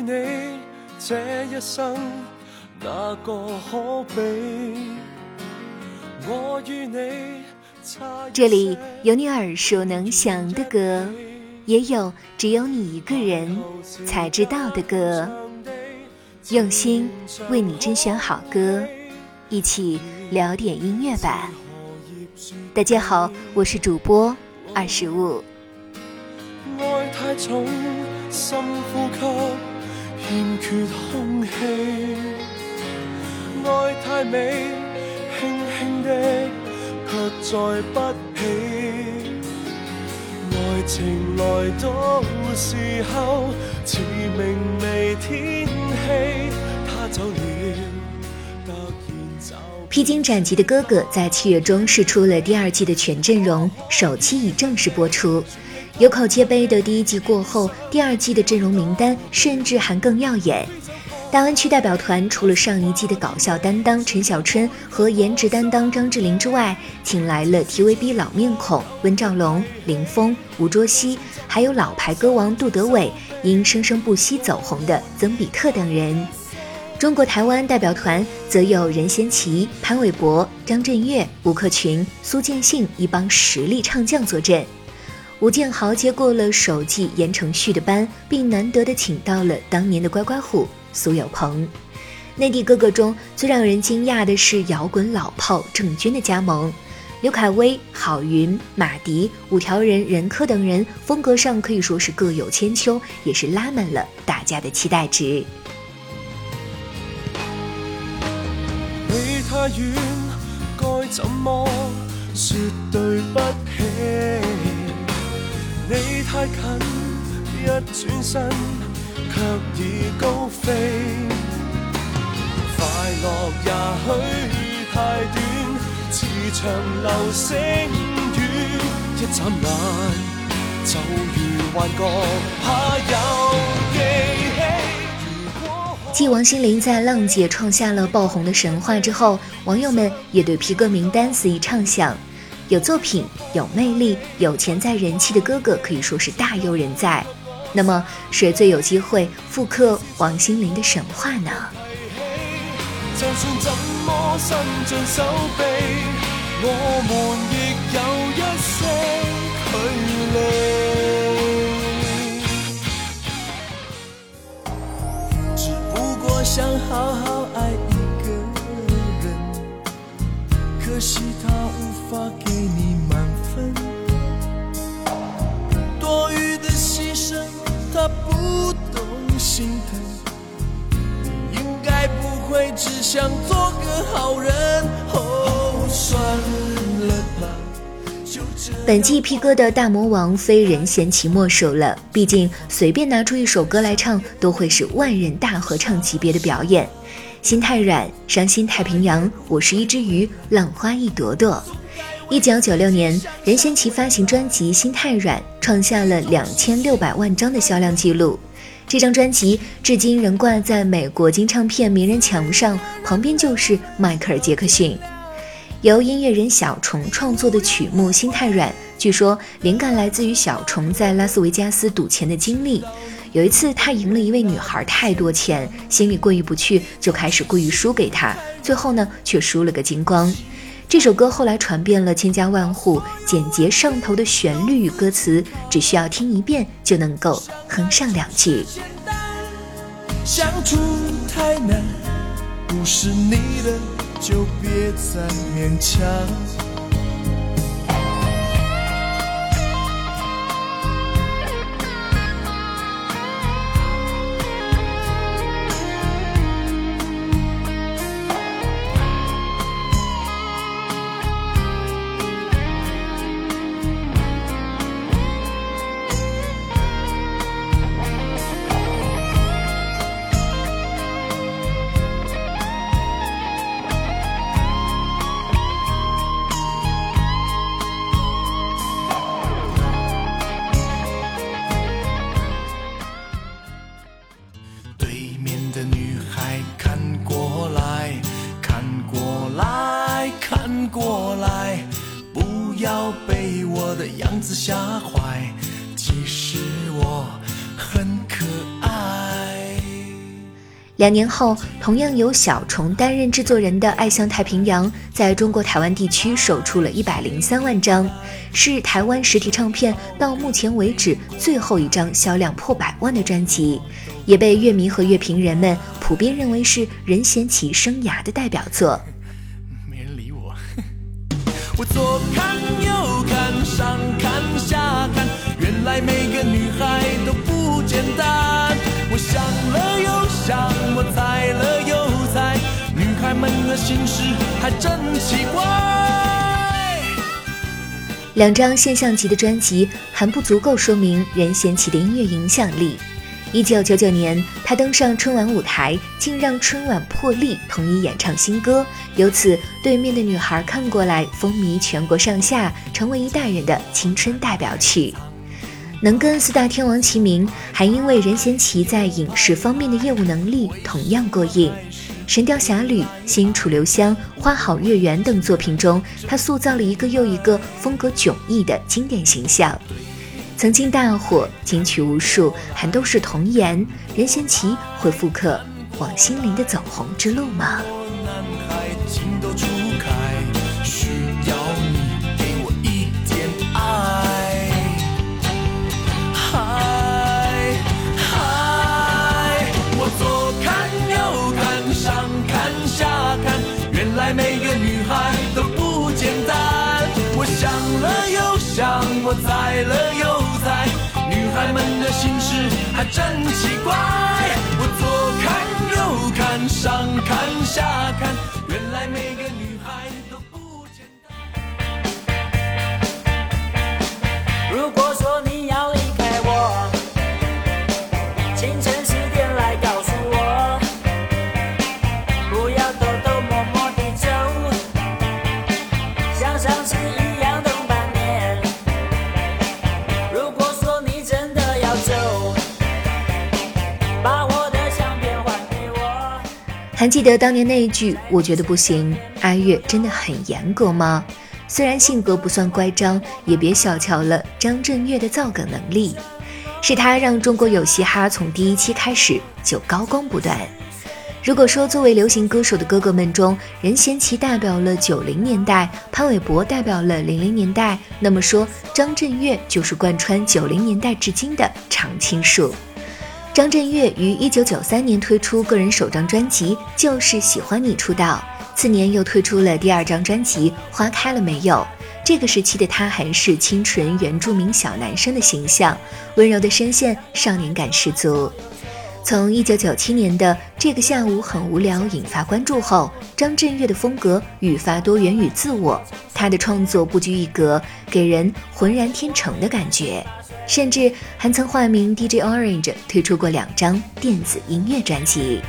你这一生，哪个可比？我与你这里有你耳熟能详的歌，也有只有你一个人才知道的歌。用心为你甄选好歌，一起聊点音乐吧。大家好，我是主播二十五。爱太重，深呼吸，欠缺空气。爱太美，轻轻的，却载不起。爱情来到时候，似明媚天气，他走了，突然走。披荆斩棘的哥哥在七月中试出了第二季的全阵容，首期已正式播出。有口皆碑的第一季过后，第二季的阵容名单甚至还更耀眼。大湾区代表团除了上一季的搞笑担当陈小春和颜值担当张智霖之外，请来了 TVB 老面孔温兆龙、林峰、吴卓羲，还有老牌歌王杜德伟，因生生不息走红的曾比特等人。中国台湾代表团则有任贤齐、潘玮柏、张震岳、吴克群、苏建信一帮实力唱将坐镇。吴建豪接过了首季言承旭的班，并难得的请到了当年的乖乖虎苏有朋。内地哥哥中最让人惊讶的是摇滚老炮郑钧的加盟，刘恺威、郝云、马迪、五条人、任科等人风格上可以说是各有千秋，也是拉满了大家的期待值。离太远，该怎么说对不起？太近，一转身却已高飞。快乐也许太短，似场流星雨，一眨眼就如幻觉，怕有记起。继王心凌在《浪姐》创下了爆红的神话之后，网友们也对皮革名单肆意畅想。有作品、有魅力、有潜在人气的哥哥可以说是大有人在。那么，谁最有机会复刻王心凌的神话呢？就算怎么伸尽手臂，我们亦有一些距离。只不过想好好爱可惜他无法给你满分，多余的牺牲他不懂心疼，你应该不会只想做个好人。哦，算了吧，就这。本季 P 歌的大魔王非任贤齐莫属了，毕竟随便拿出一首歌来唱，都会是万人大合唱级别的表演。心太软，伤心太平洋，我是一只鱼，浪花一朵朵。一九九六年，任贤齐发行专辑《心太软》，创下了两千六百万张的销量记录。这张专辑至今仍挂在美国金唱片名人墙上，旁边就是迈克尔·杰克逊。由音乐人小虫创作的曲目《心太软》，据说灵感来自于小虫在拉斯维加斯赌钱的经历。有一次，他赢了一位女孩太多钱，心里过意不去，就开始故意输给她，最后呢，却输了个精光。这首歌后来传遍了千家万户，简洁上头的旋律与歌词，只需要听一遍就能够哼上两句。相处太难，不是你的就别再勉强。要被我的样子吓坏。其实我很可爱。两年后，同样由小虫担任制作人的《爱向太平洋》在中国台湾地区售出了一百零三万张，是台湾实体唱片到目前为止最后一张销量破百万的专辑，也被乐迷和乐评人们普遍认为是任贤齐生涯的代表作。我左看右看，上看下看，原来每个女孩都不简单。我想了又想，我猜了又猜，女孩们的心事还真奇怪。两张现象级的专辑还不足够说明任贤齐的音乐影响力。一九九九年，他登上春晚舞台，竟让春晚破例同意演唱新歌，由此《对面的女孩看过来》风靡全国上下，成为一代人的青春代表曲。能跟四大天王齐名，还因为任贤齐在影视方面的业务能力同样过硬，《神雕侠侣》《新楚留香》《花好月圆》等作品中，他塑造了一个又一个风格迥异的经典形象。曾经大火，金曲无数，还都是童颜。任贤齐会复刻王心凌的走红之路吗？真奇怪。我左看右看，上看下看，记得当年那一句“我觉得不行”，阿月真的很严格吗？虽然性格不算乖张，也别小瞧了张震岳的造梗能力，是他让中国有嘻哈从第一期开始就高光不断。如果说作为流行歌手的哥哥们中，任贤齐代表了九零年代，潘玮柏代表了零零年代，那么说张震岳就是贯穿九零年代至今的常青树。张震岳于一九九三年推出个人首张专辑《就是喜欢你》出道，次年又推出了第二张专辑《花开了没有》。这个时期的他还是清纯原住民小男生的形象，温柔的声线，少年感十足。从一九九七年的这个下午很无聊引发关注后，张震岳的风格愈发多元与自我，他的创作不拘一格，给人浑然天成的感觉，甚至还曾化名 DJ Orange 推出过两张电子音乐专辑。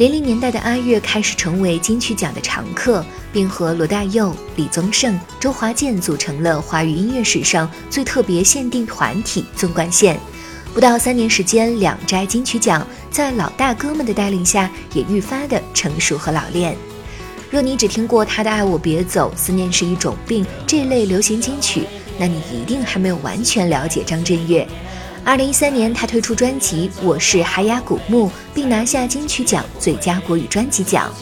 零零年代的阿月开始成为金曲奖的常客，并和罗大佑、李宗盛、周华健组成了华语音乐史上最特别限定团体纵贯线。不到三年时间，两摘金曲奖，在老大哥们的带领下，也愈发的成熟和老练。若你只听过他的《爱我别走》《思念是一种病》这类流行金曲，那你一定还没有完全了解张震岳。二零一三年，他推出专辑《我是海雅古木》，并拿下金曲奖最佳国语专辑奖。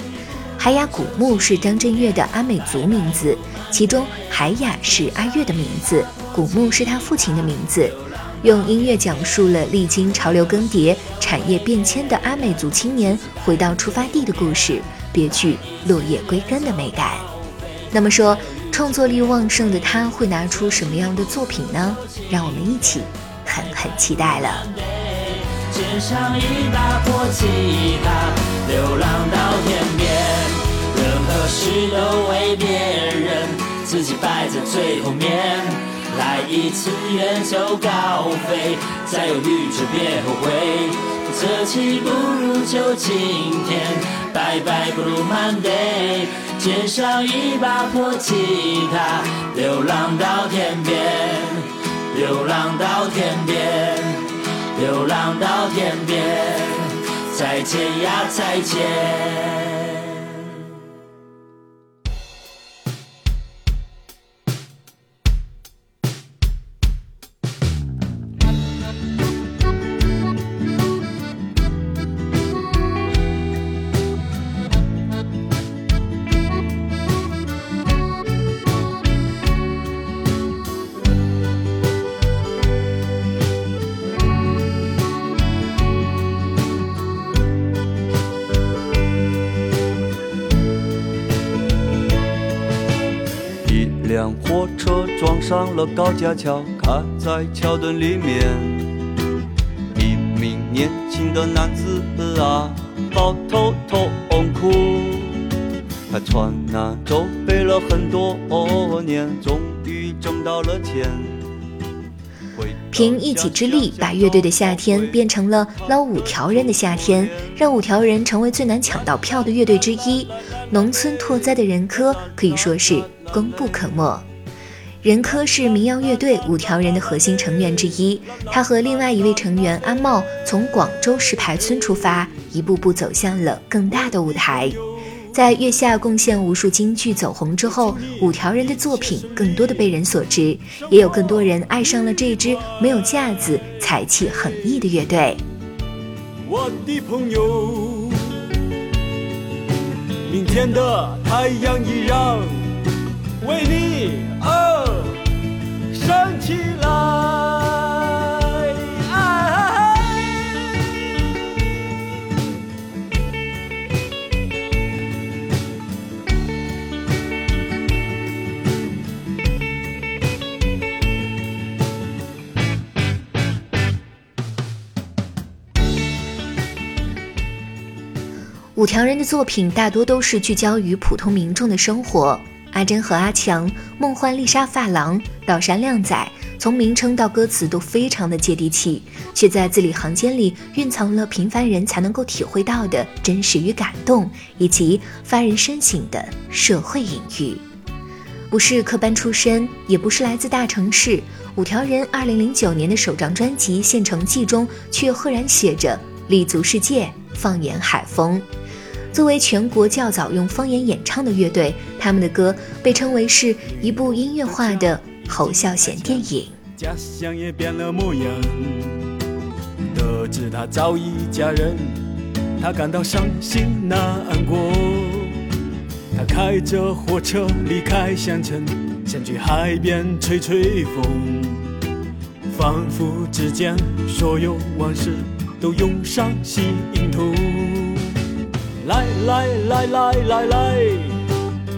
海雅古墓是张震岳的阿美族名字，其中海雅是阿岳的名字，古墓是他父亲的名字。用音乐讲述了历经潮流更迭、产业变迁的阿美族青年回到出发地的故事，别具落叶归根的美感。那么说，创作力旺盛的他会拿出什么样的作品呢？让我们一起狠狠期待了。肩上一把破吉他，流浪到天边，任何事都为别人，自己摆在最后面。来一次远走高飞，再犹豫就别后悔。这期不如就今天，拜拜不如 Monday。肩上一把破吉他，流浪到天边，流浪到天边，流浪到天边。再见呀，再见。车撞上了高架桥，卡在桥墩里面。一名年轻的男子啊，抱头痛哭。他穿那舟背了很多年，终于挣到了钱。凭一己之力，把乐队的夏天变成了捞五条人的夏天，让五条人成为最难抢到票的乐队之一。农村拓哉的人科可以说是功不可没。任科是民谣乐队五条人的核心成员之一，他和另外一位成员阿茂从广州石牌村出发，一步步走向了更大的舞台。在月下贡献无数金句走红之后，五条人的作品更多的被人所知，也有更多人爱上了这支没有架子、才气横溢的乐队。我的朋友，明天的太阳依然为你而。站起来！五条人的作品大多都是聚焦于普通民众的生活。阿珍和阿强、梦幻丽莎发廊、岛山靓仔，从名称到歌词都非常的接地气，却在字里行间里蕴藏了平凡人才能够体会到的真实与感动，以及发人深省的社会隐喻。不是科班出身，也不是来自大城市，五条人二零零九年的首张专辑《县城记》中，却赫然写着“立足世界，放眼海风”。作为全国较早用方言演唱的乐队，他们的歌被称为是一部音乐化的侯孝贤电影。家乡也变了模样，得知他早已嫁人，他感到伤心难过。他开着火车离开县城，想去海边吹吹风，仿佛之间所有往事都涌上心头。来来来来来来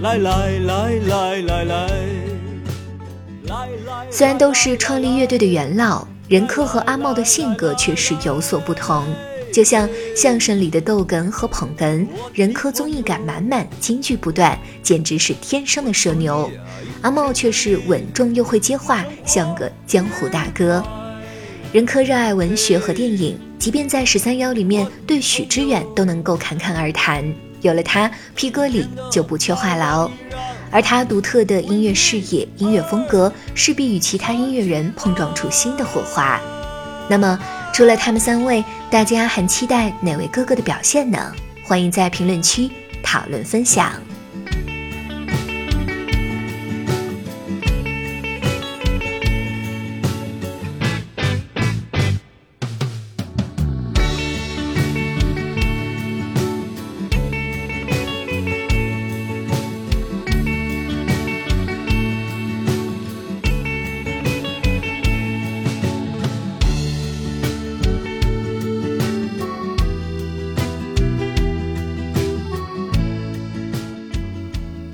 来来来来来来。虽然都是创立乐队的元老，任科和阿茂的性格却是有所不同。就像相声里的逗哏和捧哏，任科综艺感满满，金句不断，简直是天生的社牛。阿茂却是稳重又会接话，像个江湖大哥。任科热爱文学和电影。即便在十三邀里面对许知远都能够侃侃而谈，有了他，P 歌里就不缺话痨。而他独特的音乐视野、音乐风格，势必与其他音乐人碰撞出新的火花。那么，除了他们三位，大家还期待哪位哥哥的表现呢？欢迎在评论区讨论分享。